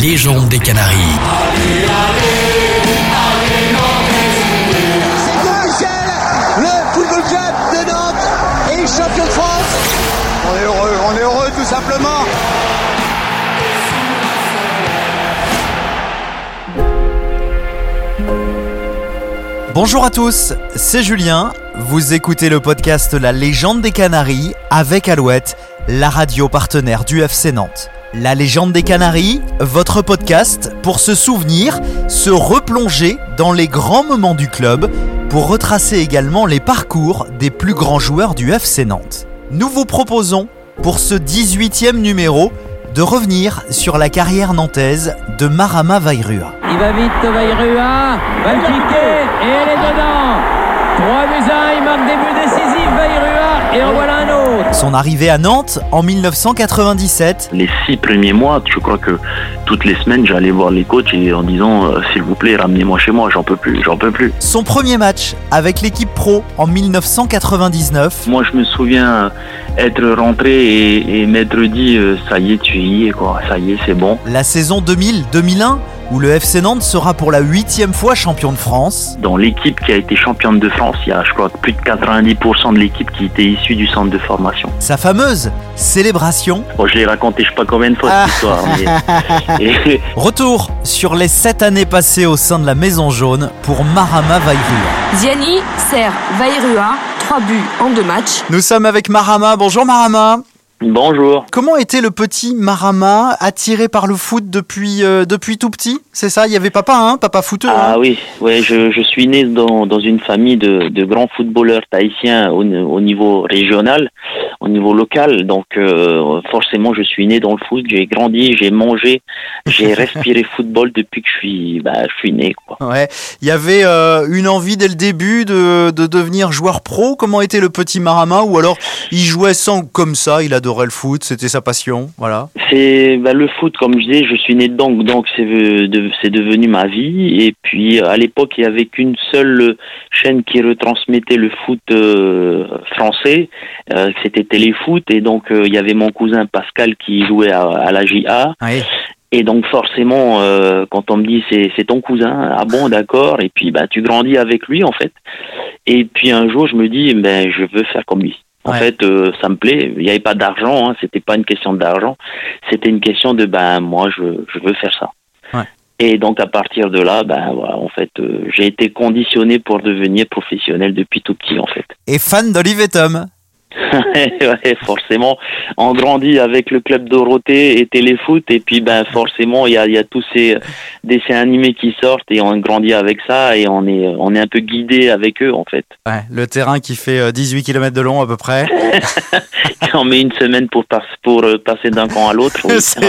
légende des Canaries. le football club de Nantes est champion de France. On est heureux, on est heureux tout simplement. Bonjour à tous, c'est Julien. Vous écoutez le podcast La légende des Canaries avec Alouette, la radio partenaire du FC Nantes. La légende des Canaries, votre podcast pour se souvenir, se replonger dans les grands moments du club, pour retracer également les parcours des plus grands joueurs du FC Nantes. Nous vous proposons, pour ce 18e numéro, de revenir sur la carrière nantaise de Marama Vairua. Il va vite, Vairua, va le piquer, et elle est dedans 3 buts 1, il marque des buts décisifs, Vairua, et en voilà un autre Son arrivée à Nantes en 1997, Les six premiers mois, je crois que toutes les semaines, j'allais voir les coachs et en disant euh, s'il vous plaît, ramenez-moi chez moi, j'en peux plus, j'en peux plus. son premier match avec l'équipe pro en 1999, Moi, je me souviens être rentré et, et m'être dit euh, ça y est, tu y es quoi, ça y est, c'est bon. la saison 2000-2001 où le FC Nantes sera pour la huitième fois champion de France. Dans l'équipe qui a été championne de France, il y a, je crois, plus de 90% de l'équipe qui était issue du centre de formation. Sa fameuse célébration. Bon, je l'ai raconté, je sais pas combien de fois Ah. cette histoire. mais- et- Retour sur les sept années passées au sein de la Maison Jaune pour Marama Vairua. Ziani sert Vairua, 3 buts en 2 matchs. Nous sommes avec Marama. Bonjour Marama. Bonjour. Comment était le petit Marama attiré par le foot depuis, euh, depuis tout petit? C'est ça Il y avait papa, hein Papa footeur hein? Ah oui, ouais, je, je suis né dans, dans une famille de, de grands footballeurs tahitiens au, au niveau régional, au niveau local. Donc euh, forcément, je suis né dans le foot. J'ai grandi, j'ai mangé, j'ai respiré football depuis que je suis, bah, je suis né. Quoi. Ouais. Il y avait euh, une envie dès le début de, de devenir joueur pro. Comment était le petit Marama? Ou alors il jouait sans comme ça, il adorait le foot, c'était sa passion. Voilà. C'est bah, le foot, comme je disais, je suis né dedans, donc c'est ve- de- c'est devenu ma vie. Et puis à l'époque, il y avait qu'une seule chaîne qui retransmettait le foot euh, français, euh, c'était Téléfoot. Et donc euh, il y avait mon cousin Pascal qui jouait à, à la JA. Et donc forcément, euh, quand on me dit c'est c'est ton cousin, ah bon, d'accord. Et puis bah tu grandis avec lui en fait. Et puis un jour, je me dis ben je veux faire comme lui. En Ouais. fait, euh, ça me plaît. Il n'y avait pas d'argent, hein, c'était pas une question d'argent. C'était une question de ben moi je je veux faire ça. Ouais. Et donc à partir de là, ben voilà, en fait, euh, j'ai été conditionné pour devenir professionnel depuis tout petit en fait. Et fan d'Olive et Tom. Ouais, forcément, on grandit avec le club Dorothée et Téléfoot, et puis ben forcément, il y a, il y a tous ces dessins animés qui sortent, et on grandit avec ça, et on est, on est un peu guidé avec eux en fait. Ouais, le terrain qui fait euh, 18 km de long à peu près. on met une semaine pour, pas- pour euh, passer d'un camp à l'autre, oui, c'est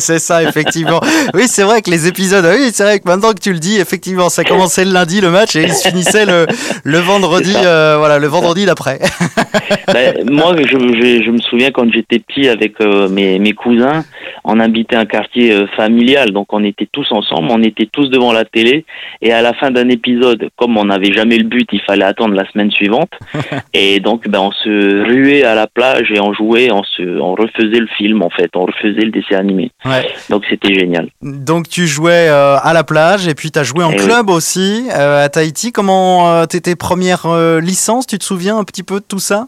ça, ça, effectivement. oui, c'est vrai que les épisodes, ah oui, c'est vrai que maintenant que tu le dis, effectivement, ça commençait le lundi le match et il se finissait le, le vendredi, euh, voilà, le vendredi d'après. Ben, moi, je, je, je me souviens quand j'étais petit avec euh, mes, mes cousins, on habitait un quartier euh, familial, donc on était tous ensemble, on était tous devant la télé, et à la fin d'un épisode, comme on n'avait jamais le but, il fallait attendre la semaine suivante, et donc ben, on se ruait à la plage et on jouait, on, se, on refaisait le film en fait, on refaisait le dessin animé, Ouais. donc c'était génial. Donc tu jouais euh, à la plage et puis tu as joué en Eh oui. club aussi à Tahiti. Comment t'étais première licence Tu te souviens un petit peu de tout ça?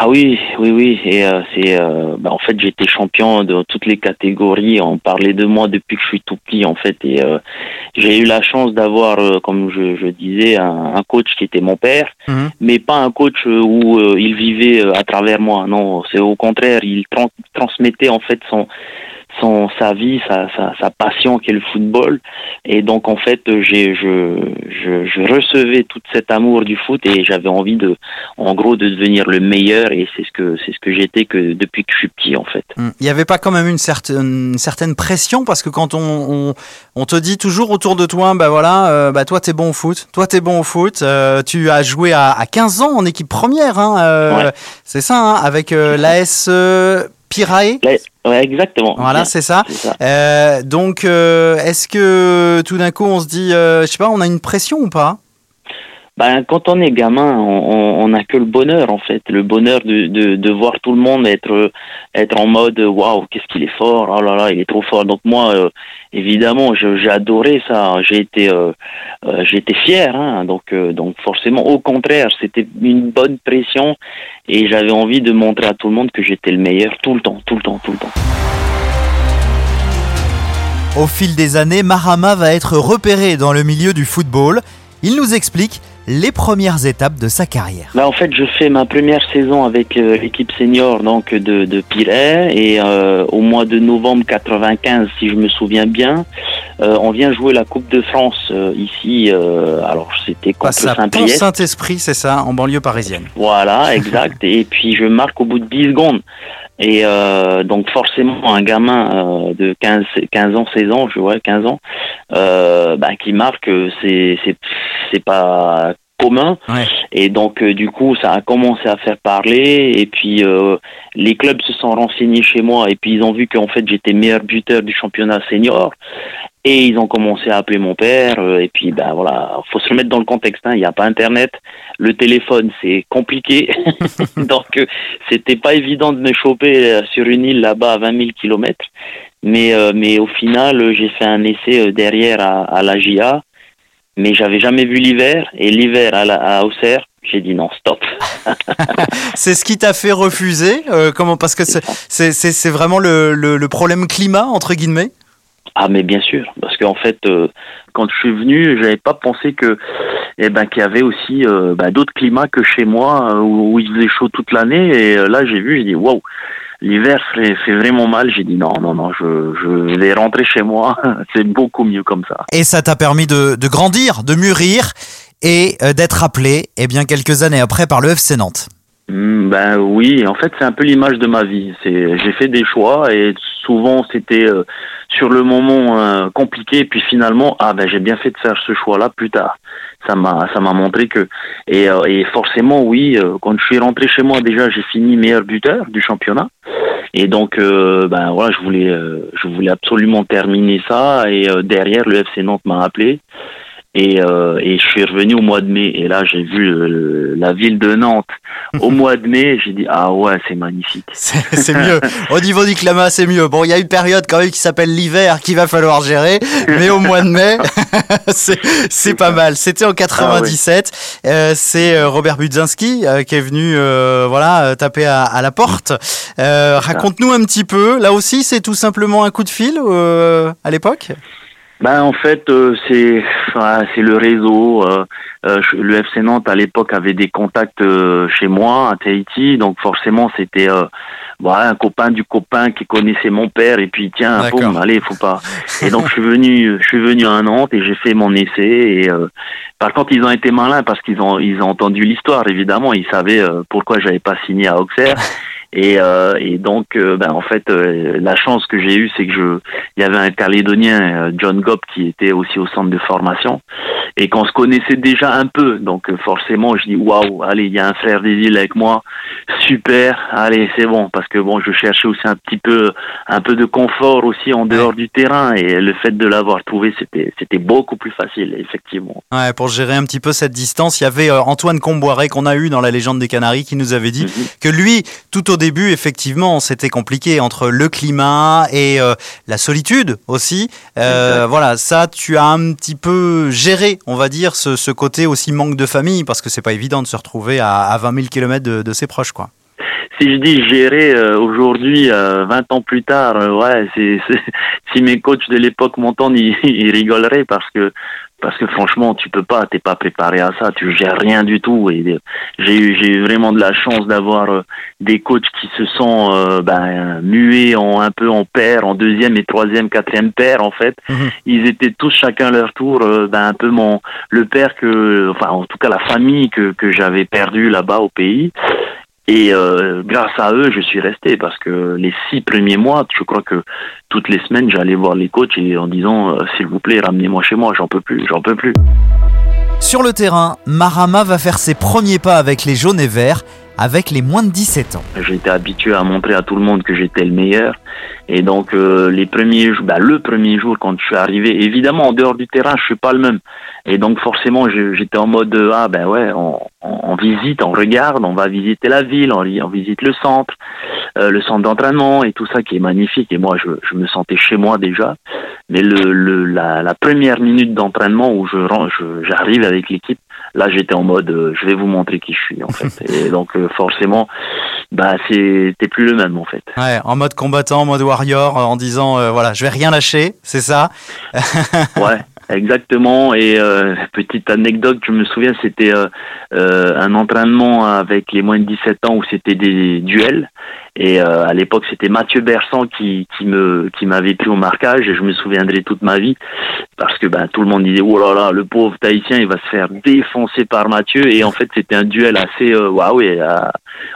Ah oui, oui, oui. Et euh, c'est, euh, bah, en fait, j'étais champion de toutes les catégories. On parlait de moi depuis que je suis tout petit, en fait. Et euh, j'ai eu la chance d'avoir, euh, comme je, je disais, un, un coach qui était mon père, Mhm. mais pas un coach euh, où euh, il vivait à travers moi. Non, c'est au contraire, il tran- transmettait en fait son son sa vie, sa, sa, sa passion qui est le football. Et donc en fait, j'ai je, je je recevais tout cet amour du foot et j'avais envie de en gros de devenir le meilleur et c'est ce que c'est ce que j'étais que depuis que je suis petit en fait. Hmm. Il n'y avait pas quand même une certaine, une certaine pression? Parce que quand on, on, on te dit toujours autour de toi, bah voilà, euh, bah toi t'es bon au foot, toi t'es bon au foot, euh, tu as joué à, à 15 ans en équipe première, hein, euh, Ouais. c'est ça, hein, avec euh, l'AS euh, Pirae. Ouais, exactement. Voilà, Bien, c'est ça. c'est ça. Euh, donc, euh, est-ce que tout d'un coup on se dit, euh, je sais pas, on a une pression ou pas? Ben, quand on est gamin, on n'a que le bonheur en fait, le bonheur de, de, voir tout le monde être être en mode waouh, qu'est-ce qu'il est fort, oh là là, il est trop fort. Donc moi, euh, évidemment, j'ai adoré ça, j'ai été euh, euh, été fier, hein. donc donc forcément, au contraire, c'était une bonne pression et j'avais envie de montrer à tout le monde que j'étais le meilleur tout le temps, tout le temps, tout le temps. Au fil des années, Marama va être repéré dans le milieu du football. Il nous explique les premières étapes de sa carrière. Bah, en fait, je fais ma première saison avec euh, l'équipe senior donc de, de et euh, au mois de novembre 95, si je me souviens bien, euh, on vient jouer la Coupe de France ici. alors c'était contre Saint-Priest. Saint-Esprit, c'est ça, en banlieue parisienne. Voilà, exact. et puis je marque au bout de 10 secondes. Et euh, donc forcément un gamin euh, de 15, 15 ans, 16 ans, je vois 15 ans, euh, bah, qui marque, c'est c'est c'est pas commun. Et donc du coup ça a commencé à faire parler. Et puis les clubs se sont renseignés chez moi et puis ils ont vu qu'en fait j'étais meilleur buteur du championnat senior. Et ils ont commencé à appeler mon père. Euh, et puis, ben voilà, faut se remettre dans le contexte. Hein. Il n'y a pas Internet. Le téléphone, c'est compliqué. Donc, euh, c'était pas évident de me choper euh, sur une île là-bas à 20 000 kilomètres. Mais, mais au final, j'ai fait un essai derrière à, à la GIA. Mais j'avais jamais vu l'hiver. Et l'hiver à, à Auxerre, j'ai dit non, stop. c'est ce qui t'a fait refuser Comment Parce que c'est vraiment le, le, le problème climat, entre guillemets? Ah mais bien sûr, parce qu'en fait, euh, quand je suis venu, j'avais pas pensé que, eh ben, qu'il y avait aussi euh, bah, d'autres climats que chez moi euh, où, il faisait chaud toute l'année. Et là, j'ai vu, j'ai dit waouh, l'hiver fait, vraiment mal. J'ai dit non, non, non, je, je vais rentrer chez moi. C'est beaucoup mieux comme ça. Et ça t'a permis de, de, grandir, de mûrir et d'être appelé, eh bien, quelques années après par le FC Nantes. Hmm, ben oui, en fait c'est un peu l'image de ma vie. J'ai fait des choix et souvent c'était euh, sur le moment euh, compliqué puis finalement ah ben j'ai bien fait de faire ce choix-là plus tard. Ça m'a ça m'a montré que et, euh, et forcément oui quand je suis rentré chez moi déjà j'ai fini meilleur buteur du championnat et donc ben voilà je voulais je voulais absolument terminer ça et derrière le FC Nantes m'a appelé et, euh, et, je suis revenu au mois de mai. Et là, j'ai vu euh, la ville de Nantes au mois de mai. J'ai dit, ah ouais, c'est magnifique. C'est mieux. Au niveau du climat, c'est mieux. Bon, il y a une période quand même qui s'appelle l'hiver qu'il va falloir gérer. Mais au mois de mai, c'est pas mal. C'était en 97. Ah euh, c'est Robert Budzinski qui est venu voilà, taper à, à la porte. Raconte-nous un petit peu. Là aussi, c'est tout simplement un coup de fil à l'époque? Ben en fait euh, c'est c'est le réseau. Euh, euh le FC Nantes à l'époque avait des contacts euh, chez moi à Tahiti, donc forcément c'était voilà un copain du copain qui connaissait mon père et puis tiens boum allez faut pas. Et donc je suis venu je suis venu à Nantes et j'ai fait mon essai et par contre ils ont été malins parce qu'ils ont ils ont entendu l'histoire évidemment ils savaient pourquoi j'avais pas signé à Auxerre. Et, euh, et donc, euh, ben, en fait, euh, la chance que j'ai eue, c'est que je, il y avait un Calédonien, John Gobb, qui était aussi au centre de formation, et qu'on se connaissait déjà un peu. Donc, forcément, je dis waouh, allez, il y a un frère des îles avec moi, super, allez, c'est bon, parce que bon, je cherchais aussi un petit peu, un peu de confort aussi en dehors du terrain, et le fait de l'avoir trouvé, c'était, c'était beaucoup plus facile, effectivement. Ouais, pour gérer un petit peu cette distance, il y avait Antoine Comboiré qu'on a eu dans la légende des Canaries qui nous avait dit mhm. que lui, tout au début, effectivement, c'était compliqué entre le climat et euh, la solitude aussi. Euh, voilà, ça, tu as un petit peu géré, on va dire, ce, côté aussi manque de famille, parce que c'est pas évident de se retrouver à, 20 000 km de, ses proches, quoi. Si je dis gérer euh, aujourd'hui, 20 ans plus tard, ouais, c'est, si mes coachs de l'époque m'entendent, ils rigoleraient parce que parce que franchement tu peux pas t'es pas préparé à ça tu gères rien du tout. Et j'ai eu j'ai eu vraiment de la chance d'avoir euh, des coachs qui se sont euh, ben, mués en un peu en paire en deuxième et troisième quatrième paire en fait. Mhm. ils étaient tous chacun leur tour euh, ben, un peu mon le père que enfin en tout cas la famille que que j'avais perdu là-bas au pays et euh, grâce à eux, je suis resté parce que les six premiers mois, je crois que toutes les semaines, j'allais voir les coachs et en disant euh, s'il vous plaît, ramenez-moi chez moi, j'en peux plus, j'en peux plus. Sur le terrain, Marama va faire ses premiers pas avec les jaunes et verts avec les moins de 17 ans. J'étais habitué à montrer à tout le monde que j'étais le meilleur. Et donc euh, les premiers, bah, le premier jour quand je suis arrivé, évidemment en dehors du terrain, je suis pas le même. Et donc forcément, j'étais en mode ah ben ouais, on, on, visite, on regarde, on va visiter la ville, on, on visite le centre, euh, le centre d'entraînement et tout ça qui est magnifique. Et moi, je, je me sentais chez moi déjà. Mais le, le la, la première minute d'entraînement où je j'arrive avec l'équipe, là j'étais en mode euh, je vais vous montrer qui je suis en fait. Et donc euh, forcément, bah c'était plus le même en fait. Ouais, en mode combattant, en mode warrior, en disant voilà, je vais rien lâcher, c'est ça? ouais. Exactement. Et euh, petite anecdote, je me souviens, c'était euh, euh, un entraînement avec les moins de 17 ans où c'était des duels. Et à l'époque, c'était Mathieu Bersan qui, qui me qui m'avait pris au marquage et je me souviendrai toute ma vie parce que ben tout le monde disait oh là là le pauvre Tahitien il va se faire défoncer par Mathieu et en fait c'était un duel assez waouh et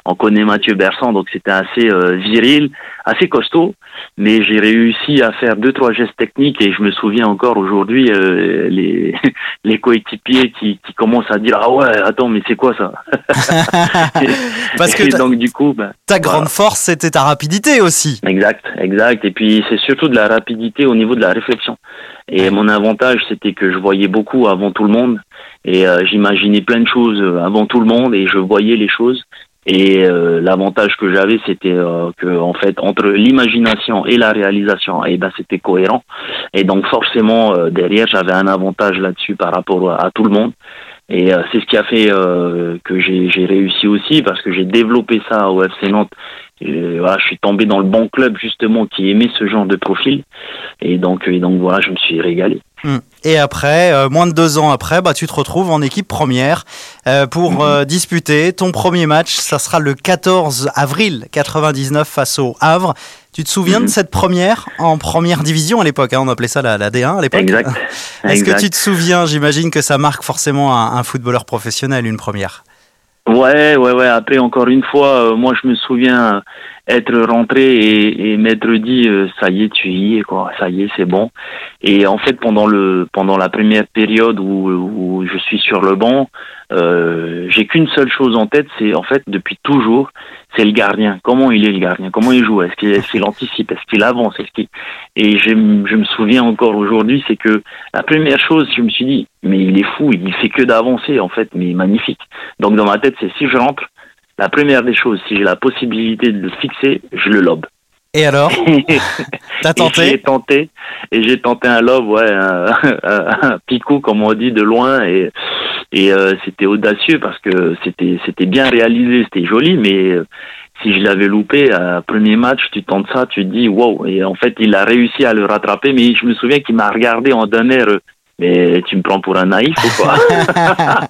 on connaît Mathieu Bersan donc c'était assez viril assez costaud, mais j'ai réussi à faire deux trois gestes techniques et je me souviens encore aujourd'hui euh, les les coéquipiers qui, qui commencent à dire ah ouais attends mais c'est quoi ça? Parce que donc du coup ben, ta grande force c'était ta rapidité aussi. Exact, exact. Et puis c'est surtout de la rapidité au niveau de la réflexion. Et mon avantage c'était que je voyais beaucoup avant tout le monde. Et euh, j'imaginais plein de choses avant tout le monde et je voyais les choses et euh, l'avantage que j'avais, c'était euh, que en fait entre l'imagination et la réalisation, et eh ben c'était cohérent. Et donc forcément euh, derrière, j'avais un avantage là-dessus par rapport à, tout le monde. Et c'est ce qui a fait que j'ai réussi aussi parce que j'ai développé ça au FC Nantes. Et, voilà, je suis tombé dans le bon club justement qui aimait ce genre de profil. Et donc, et donc voilà, je me suis régalé. Hmm. Et après, euh, moins de deux ans après, bah, tu te retrouves en équipe première euh, pour mhm. euh, disputer ton premier match. Ça sera le 14 avril 99 face au Havre. Tu te souviens de mhm. cette première en première division à l'époque hein, On appelait ça la, D1 à l'époque. Exact. Est-ce que tu te souviens? J'imagine que ça marque forcément un, footballeur professionnel, une première. Ouais, ouais, ouais. Après, encore une fois, moi, je me souviens être rentré et, et m'être dit euh, ça y est tu y es quoi ça y est c'est bon et en fait pendant le pendant la première période où, où je suis sur le banc euh, j'ai qu'une seule chose en tête c'est en fait depuis toujours c'est le gardien. Comment il est le gardien? Comment il joue? Est-ce qu'il est anticipe? Est-ce qu'il avance? Et je, je me souviens encore aujourd'hui c'est que la première chose je me suis dit mais il est fou il fait que d'avancer en fait mais magnifique. Donc dans ma tête c'est si je rentre la première des choses, si j'ai la possibilité de le fixer, je le lobe. Et alors? T'as tenté? J'ai tenté et j'ai tenté un lob, ouais, un, picot comme on dit de loin et et euh, c'était audacieux parce que c'était c'était bien réalisé, c'était joli, mais euh, si je l'avais loupé à premier match, tu tentes ça, tu te dis wow. Et en fait, il a réussi à le rattraper, mais je me souviens qu'il m'a regardé en d'un air mais tu me prends pour un naïf ou quoi?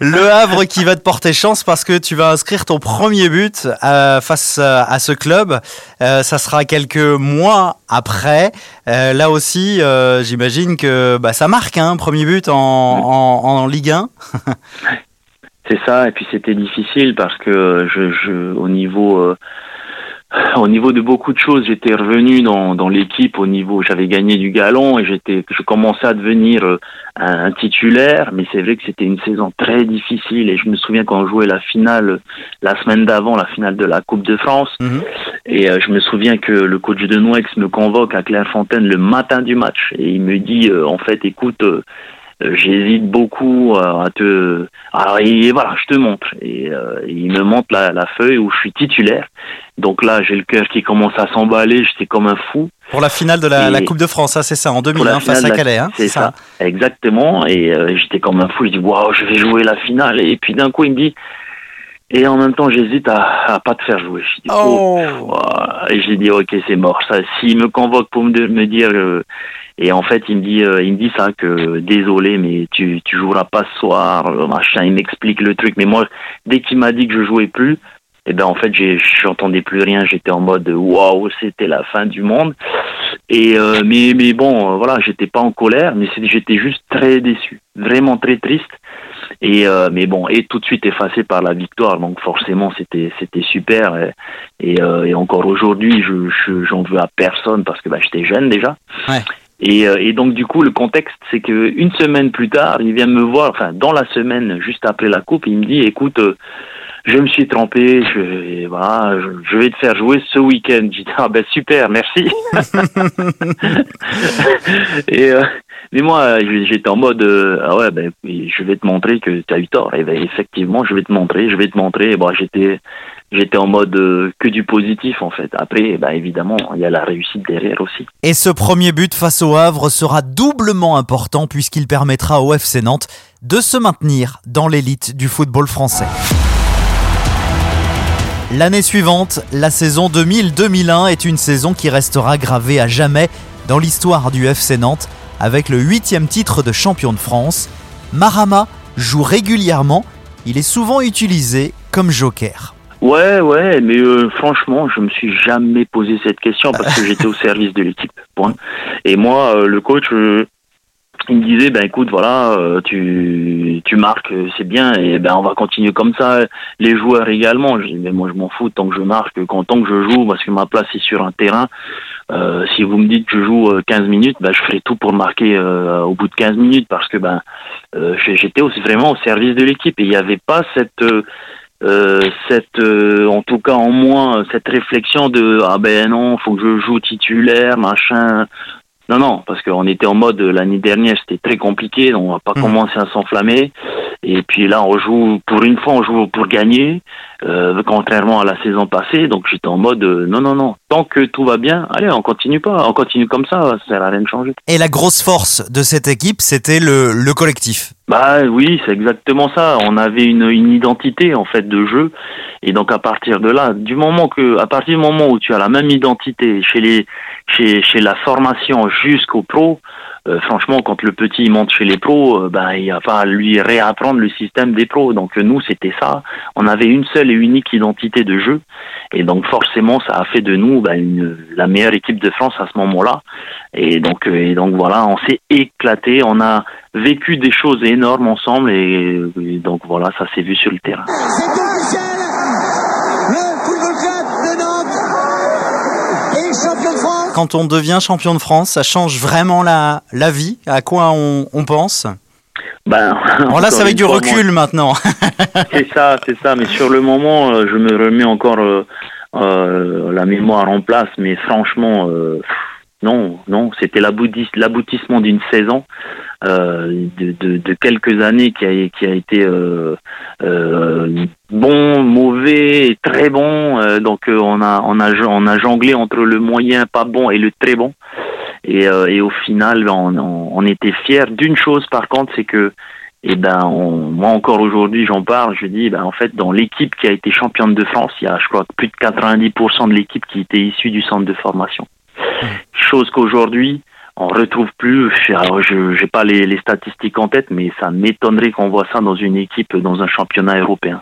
Le Havre qui va te porter chance parce que tu vas inscrire ton premier but euh, face à ce club. Euh, ça sera quelques mois après. Euh, là aussi, j'imagine que bah, ça marque un hein, premier but en, en, Ligue 1. C'est ça, et puis c'était difficile parce que je, je au niveau au niveau de beaucoup de choses, j'étais revenu dans, dans l'équipe au niveau, j'avais gagné du galon et j'étais, je commençais à devenir euh, un, titulaire, mais c'est vrai que c'était une saison très difficile et je me souviens quand on jouait la finale la semaine d'avant, la finale de la Coupe de France, mhm. et euh, je me souviens que le coach de Noex me convoque à Clairefontaine le matin du match et il me dit euh, en fait, écoute, j'hésite beaucoup à te alors et voilà je te montre et il me montre la, la, feuille où je suis titulaire donc là, j'ai le cœur qui commence à s'emballer, j'étais comme un fou. Pour la finale de la, Coupe de France, ça c'est ça, en 2001 face à Calais. Hein, c'est ça. exactement. Et euh, j'étais comme un fou, je dis, waouh, je vais jouer la finale. Et puis d'un coup, il me dit, et en même temps, j'hésite à, à pas te faire jouer. Je dis, oh. Et j'ai dit, ok, c'est mort. Ça, s'il me convoque pour me, me dire, euh, et en fait, il me dit, euh, il me dit ça que désolé, mais tu tu joueras pas ce soir, machin. Il m'explique le truc. Mais moi, dès qu'il m'a dit que je jouais plus, et ben en fait j'entendais plus rien j'étais en mode waouh c'était la fin du monde et euh, mais mais bon euh, voilà j'étais pas en colère mais j'étais juste très déçu vraiment très triste et euh, mais bon et tout de suite effacé par la victoire donc forcément c'était c'était super et, et, encore aujourd'hui je j'en veux à personne parce que bah, j'étais jeune déjà ouais. Et, et, donc du coup le contexte c'est que une semaine plus tard il vient me voir enfin dans la semaine juste après la coupe il me dit écoute je me suis trompé, je, voilà, je, vais te faire jouer ce week-end. J'ai dit, ah ben super, merci. et, euh, mais moi, j'étais en mode, euh, ah ouais, ben, je vais te montrer que tu as eu tort. Et ben, effectivement, je vais te montrer, je vais te montrer. Bon, j'étais, j'étais en mode euh, que du positif en fait. Après, ben, évidemment, il y a la réussite derrière aussi. Et ce premier but face au Havre sera doublement important puisqu'il permettra au FC Nantes de se maintenir dans l'élite du football français. L'année suivante, la saison 2000-2001 est une saison qui restera gravée à jamais dans l'histoire du FC Nantes avec le huitième titre de champion de France. Marama joue régulièrement, il est souvent utilisé comme joker. Ouais, ouais, mais euh, franchement, je me suis jamais posé cette question parce que j'étais au service de l'équipe. Point. Et moi, euh, le coach, euh, il me disait ben écoute voilà euh, tu tu marques c'est bien et ben on va continuer comme ça. Les joueurs également. Je dis mais moi je m'en fous tant que je marque quand tant que je joue parce que ma place est sur un terrain euh, si vous me dites que je joue 15 euh, minutes ben je ferai tout pour marquer au bout de 15 minutes parce que ben j'étais aussi vraiment au service de l'équipe et il n'y avait pas cette cette en tout cas en moins cette réflexion de ah ben non faut que je joue titulaire machin non, non, parce qu'on était en mode l'année dernière, c'était très compliqué, donc on va pas mmh. commencer à s'enflammer. Et puis là, on joue pour une fois, on joue pour gagner, euh, contrairement à la saison passée. Donc j'étais en mode euh, non, non, non. Tant que tout va bien, allez, on continue pas, on continue comme ça, ça sert à rien de changer. Et la grosse force de cette équipe, c'était le, le collectif. Bah oui, c'est exactement ça. On avait une, une identité en fait de jeu, et donc à partir de là, du moment que, à partir du moment où tu as la même identité chez les chez, chez la formation jusqu'au pro, euh, franchement, quand le petit monte chez les pros, euh, ben il a pas lui réapprendre le système des pros. Donc nous, c'était ça. On avait une seule et unique identité de jeu, et donc forcément, ça a fait de nous une, la meilleure équipe de France à ce moment-là. Et donc, euh, voilà, on s'est éclaté. On a vécu des choses énormes ensemble, et donc voilà, ça s'est vu sur le terrain. Quand on devient champion de France, ça change vraiment la, la vie? À quoi on, on pense? Ben, bon, là, c'est avec du recul maintenant. c'est ça, c'est ça. Mais sur le moment, euh, je me remets encore euh, euh, la mémoire en place. Mais franchement, euh, non, non, c'était l'aboutissement d'une saison. Euh, de, quelques années qui a, été euh, euh, bon, mauvais, très bon. Donc on a on a on a jonglé entre le moyen, pas bon et le très bon. Et, au final, on, on, on était fiers d'une chose. Par contre, c'est que et eh ben on, moi encore aujourd'hui j'en parle, je dis ben en fait dans l'équipe qui a été championne de France, il y a je crois plus de 90% de l'équipe qui était issue du centre de formation. Chose qu'aujourd'hui on retrouve plus. Je n'ai pas les, statistiques en tête, mais ça m'étonnerait qu'on voit ça dans une équipe dans un championnat européen.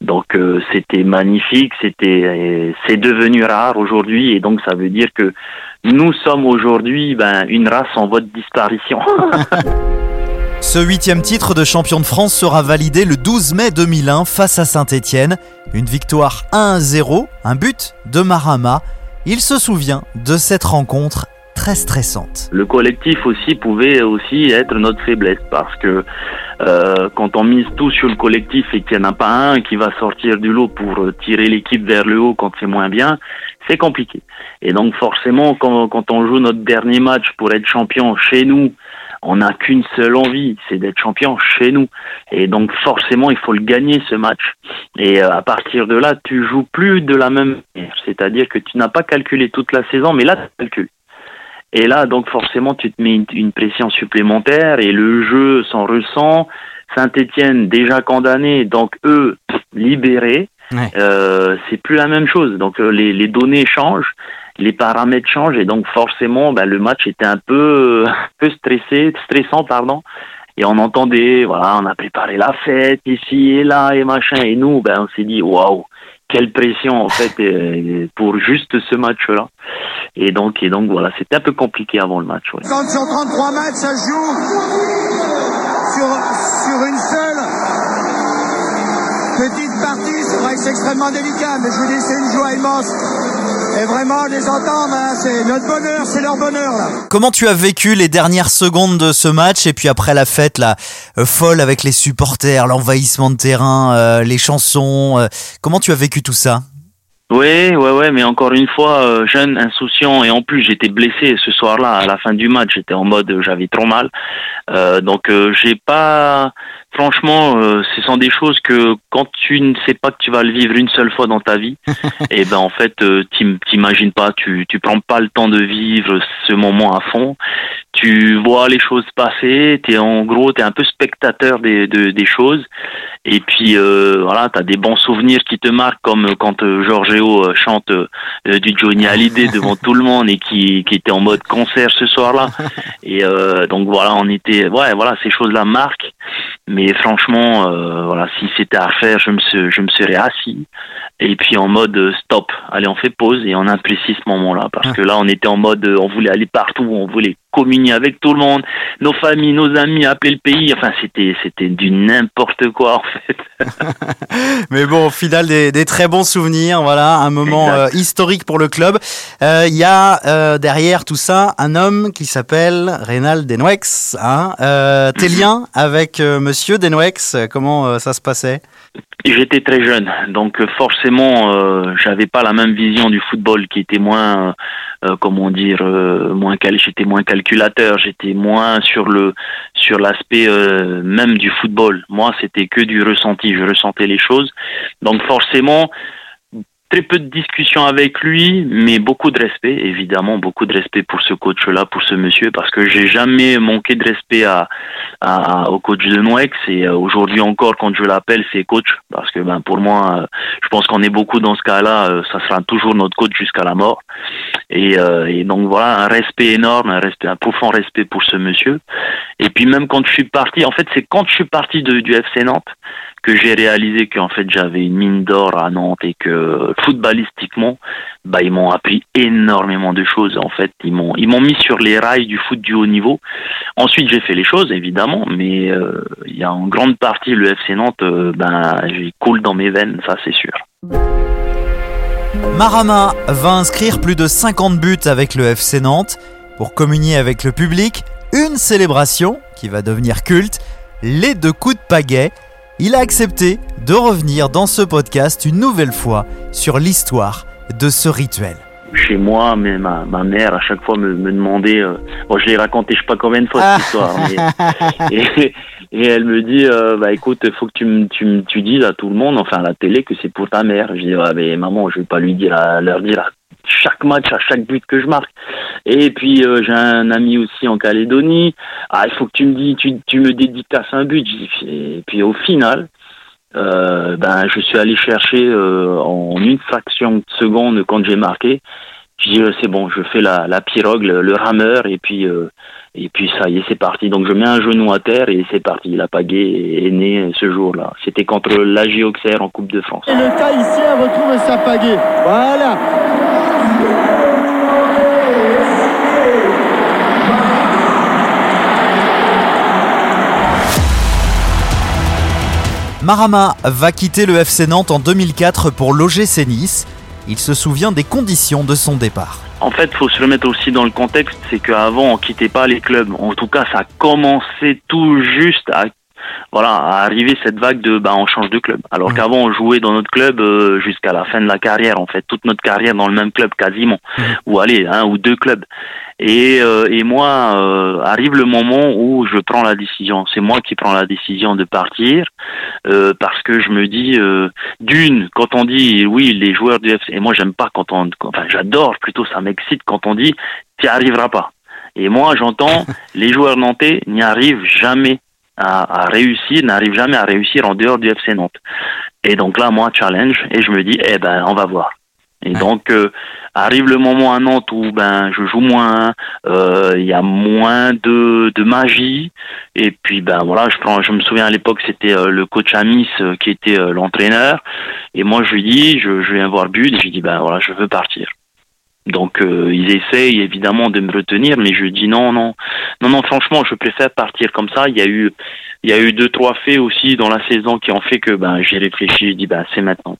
Donc euh, c'était magnifique, c'était c'est devenu rare aujourd'hui et donc ça veut dire que nous sommes aujourd'hui ben, une race en voie de disparition. Ce huitième titre de champion de France sera validé le 12 mai 2001 face à Saint-Étienne. Une victoire 1-0, un but de Marama. Il se souvient de cette rencontre très stressante. Le collectif aussi pouvait aussi être notre faiblesse parce que euh, quand on mise tout sur le collectif et qu'il n'y en a pas un qui va sortir du lot pour tirer l'équipe vers le haut quand c'est moins bien, c'est compliqué. Et donc forcément, quand, quand on joue notre dernier match pour être champion chez nous, on n'a qu'une seule envie, c'est d'être champion chez nous. Et donc forcément, il faut le gagner ce match. Et euh, à partir de là, tu joues plus de la même manière. C'est-à-dire que tu n'as pas calculé toute la saison, mais là, tu calcules. Et là, donc forcément, tu te mets une, pression supplémentaire et le jeu s'en ressent. Saint-Étienne déjà condamné, donc eux libérés. Euh, c'est plus la même chose. Donc euh, les, les, données changent, les paramètres changent et donc forcément, ben, le match était un peu, un peu stressé, stressant, pardon. Et on entendait, voilà, on a préparé la fête ici et là et machin. Et nous, ben, on s'est dit, waouh, quelle pression en fait euh, pour juste ce match-là. Et donc, et donc voilà, c'était un peu compliqué avant le match. Ouais. Quand sur 33 matchs, ça joue sur, sur une seule petite partie, c'est vrai que c'est extrêmement délicat, mais je vous dis, c'est une joie immense Et vraiment, les entendre, hein, c'est notre bonheur, c'est leur bonheur là. Comment tu as vécu les dernières secondes de ce match et puis après la fête là, euh, folle avec les supporters, l'envahissement de terrain, euh, les chansons, euh, comment tu as vécu tout ça? Ouais, ouais, ouais, mais encore une fois, euh, jeune, insouciant, et en plus j'étais blessé ce soir-là à la fin du match. J'étais en mode, j'avais trop mal, euh, donc euh, j'ai pas. Franchement, euh, ce sont des choses que quand tu ne sais pas que tu vas le vivre une seule fois dans ta vie, et ben en fait, euh, t'im- t'imagines pas, tu tu prends pas le temps de vivre ce moment à fond. Tu vois les choses passer, t'es en gros, t'es un peu spectateur des de- des choses. Et puis euh, voilà, t'as des bons souvenirs qui te marquent, comme quand euh, Giorgio euh, chante du Johnny Hallyday devant tout le monde et qui, qui était en mode concert ce soir-là. Et donc voilà, on était, ouais, voilà, ces choses-là marquent. Mais franchement, euh, voilà, si c'était à refaire, je me je me serais assis. Et puis en mode euh, stop, allez, on fait pause et on apprécie ce moment-là. Parce que là, on était en mode, euh, on voulait aller partout, on voulait communier avec tout le monde, nos familles, nos amis, appeler le pays. Enfin, c'était c'était du n'importe quoi en fait. Mais bon, au final, des, des très bons souvenirs. Voilà, un moment euh, historique pour le club. Euh, Il y a euh, derrière tout ça un homme qui s'appelle Reynald Denwex. Hein tes liens avec Monsieur Denwex, comment ça se passait? J'étais très jeune, donc euh, forcément, euh, j'avais pas la même vision du football, qui était moins, euh, euh, comment dire, euh, moins cal, j'étais moins calculateur, j'étais moins sur le, sur l'aspect euh, même du football. Moi, c'était que du ressenti, je ressentais les choses, donc forcément. Très peu de discussions avec lui, mais beaucoup de respect, évidemment, beaucoup de respect pour ce coach-là, pour ce monsieur, parce que j'ai jamais manqué de respect à, à- au coach de Noex et euh, aujourd'hui encore quand je l'appelle c'est coach parce que ben pour moi euh, je pense qu'on est beaucoup dans ce cas-là euh, ça sera toujours notre coach jusqu'à la mort. Et, euh, et donc voilà un respect énorme un respect un profond respect pour ce monsieur. Et puis même quand je suis parti en fait c'est quand je suis parti du FC Nantes que j'ai réalisé qu'en fait j'avais une mine d'or à Nantes et que footballistiquement bah ils m'ont appris énormément de choses en fait ils m'ont ils m'ont mis sur les rails du foot du haut niveau Ensuite, j'ai fait les choses, évidemment, mais euh, il y a en grande partie le FC Nantes, euh, ben, j'ai coule dans mes veines, ça c'est sûr. Marama va inscrire plus de 50 buts avec le FC Nantes pour communier avec le public. Une célébration qui va devenir culte, les deux coups de pagaie. Il a accepté de revenir dans ce podcast une nouvelle fois sur l'histoire de ce rituel. Chez moi, mais ma, ma mère à chaque fois me, me demandait, euh, bon, je l'ai raconté je sais pas combien de fois cette histoire, mais- et, et elle me dit, euh, bah écoute, faut que tu me tu, me- tu dises à tout le monde, enfin à la télé, que c'est pour ta mère. Je dis, ouais, mais maman, je vais pas lui dire, à, leur dire à chaque match, à chaque but que je marque. Et puis euh, j'ai un ami aussi en Calédonie. Ah, il faut que tu me dis, tu, tu me dédicaces un but. Et puis au final, euh, ben je suis allé chercher euh, en une fraction de seconde quand j'ai marqué. Je dis c'est bon, je fais la, pirogue, le, rameur et puis et puis ça y est, c'est parti. Donc je mets un genou à terre et c'est parti. La pagaie est née ce jour-là. C'était contre l'AG Auxerre en Coupe de France. Et le Tahitien retrouve sa pagaie. Voilà. Marama va quitter le FC Nantes en 2004 pour l'OGC Nice. Il se souvient des conditions de son départ. En fait, faut se remettre aussi dans le contexte, c'est qu'avant on quittait pas les clubs. En tout cas, ça a commencé tout juste à voilà à arriver cette vague de bah on change de club. Alors qu'avant on jouait dans notre club euh, jusqu'à la fin de la carrière. En fait, toute notre carrière dans le même club quasiment, ou allez un ou deux clubs. Et euh, et moi euh, arrive le moment où je prends la décision. C'est moi qui prends la décision de partir euh, parce que je me dis euh, d'une quand on dit oui les joueurs du FC et moi j'aime pas quand on enfin j'adore plutôt ça m'excite quand on dit tu arriveras pas et moi j'entends les joueurs nantais n'y arrivent jamais à, à réussir n'arrivent jamais à réussir en dehors du FC Nantes. Et donc là moi challenge et je me dis eh ben on va voir. Et donc euh, arrive le moment à Nantes où ben je joue moins, euh, il y a moins de, de magie. Et puis ben voilà je prends je me souviens à l'époque c'était euh, le coach Amis euh, qui était euh, l'entraîneur. Et moi je lui dis je, je viens voir Bud et je lui dis ben voilà je veux partir donc euh, ils essayent évidemment de me retenir mais je dis non non non non franchement je préfère partir comme ça il y a eu il y a eu deux trois faits aussi dans la saison qui ont fait que ben j'ai réfléchi je dis ben c'est maintenant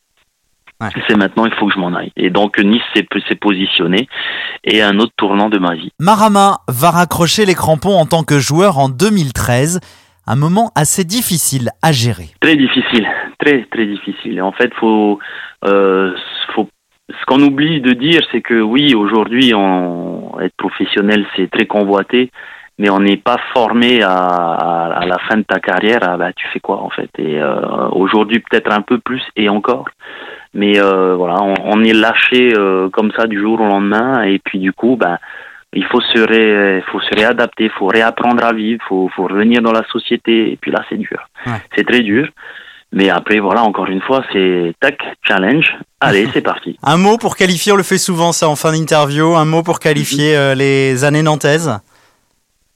C'est maintenant, il faut que je m'en aille. Et donc Nice s'est positionné et un autre tournant de ma vie. Marama va raccrocher les crampons en tant que joueur en 2013. Un moment assez difficile à gérer. Très difficile, très très difficile. En fait, faut, euh, faut ce qu'on oublie de dire, c'est que oui, aujourd'hui, être professionnel, c'est très convoité, mais on n'est pas formé à, à, la fin de ta carrière. À, bah, tu fais quoi en fait? Et euh, aujourd'hui, peut-être un peu plus et encore. Mais euh, voilà, on, est lâché euh, comme ça du jour au lendemain, et puis du coup, ben, il faut se, ré, faut se réadapter, il faut réapprendre à vivre, il faut, faut revenir dans la société, et puis là, c'est dur. C'est très dur. Mais après, voilà, encore une fois, c'est tac, challenge. Allez, c'est parti. Un mot pour qualifier, on le fait souvent ça en fin d'interview, un mot pour qualifier euh, les années nantaises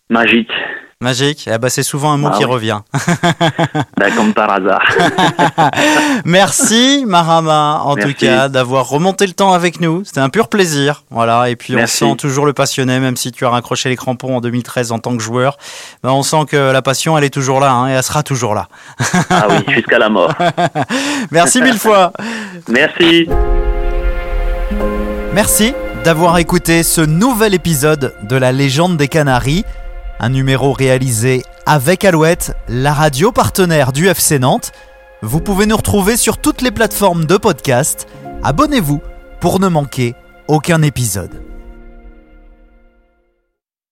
Magique. Magique, eh ben, c'est souvent un mot ah qui revient. ben, comme par hasard. Merci Marama, en tout cas, d'avoir remonté le temps avec nous. C'était un pur plaisir. Voilà, et puis on sent toujours le passionné, même si tu as raccroché les crampons en 2013 en tant que joueur. Ben, on sent que la passion, elle est toujours là, hein, et elle sera toujours là. ah oui, jusqu'à la mort. Merci mille fois. Merci. Merci d'avoir écouté ce nouvel épisode de la légende des Canaries. Un numéro réalisé avec Alouette, la radio partenaire du FC Nantes. Vous pouvez nous retrouver sur toutes les plateformes de podcast. Abonnez-vous pour ne manquer aucun épisode.